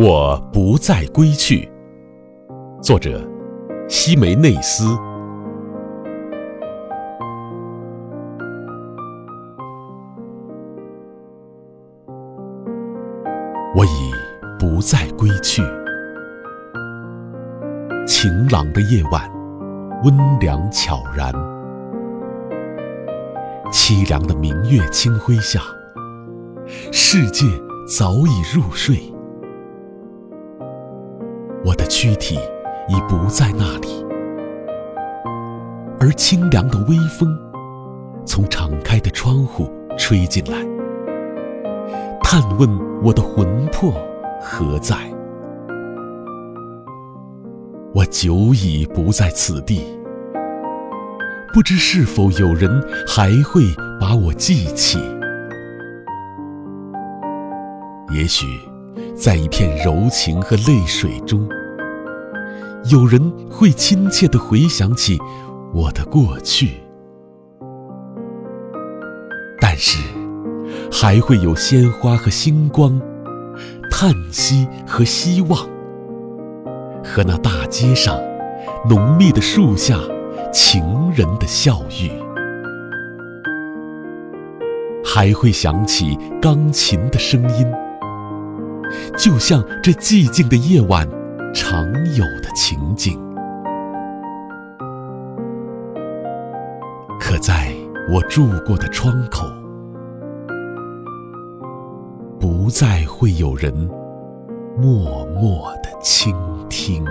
我不再归去。作者：西梅内斯。我已不再归去。晴朗的夜晚，温凉悄然。凄凉的明月清辉下，世界早已入睡。我的躯体已不在那里，而清凉的微风从敞开的窗户吹进来，探问我的魂魄何在。我久已不在此地，不知是否有人还会把我记起？也许。在一片柔情和泪水中，有人会亲切地回想起我的过去，但是还会有鲜花和星光，叹息和希望，和那大街上浓密的树下情人的笑语，还会响起钢琴的声音。就像这寂静的夜晚常有的情景，可在我住过的窗口，不再会有人默默的倾听。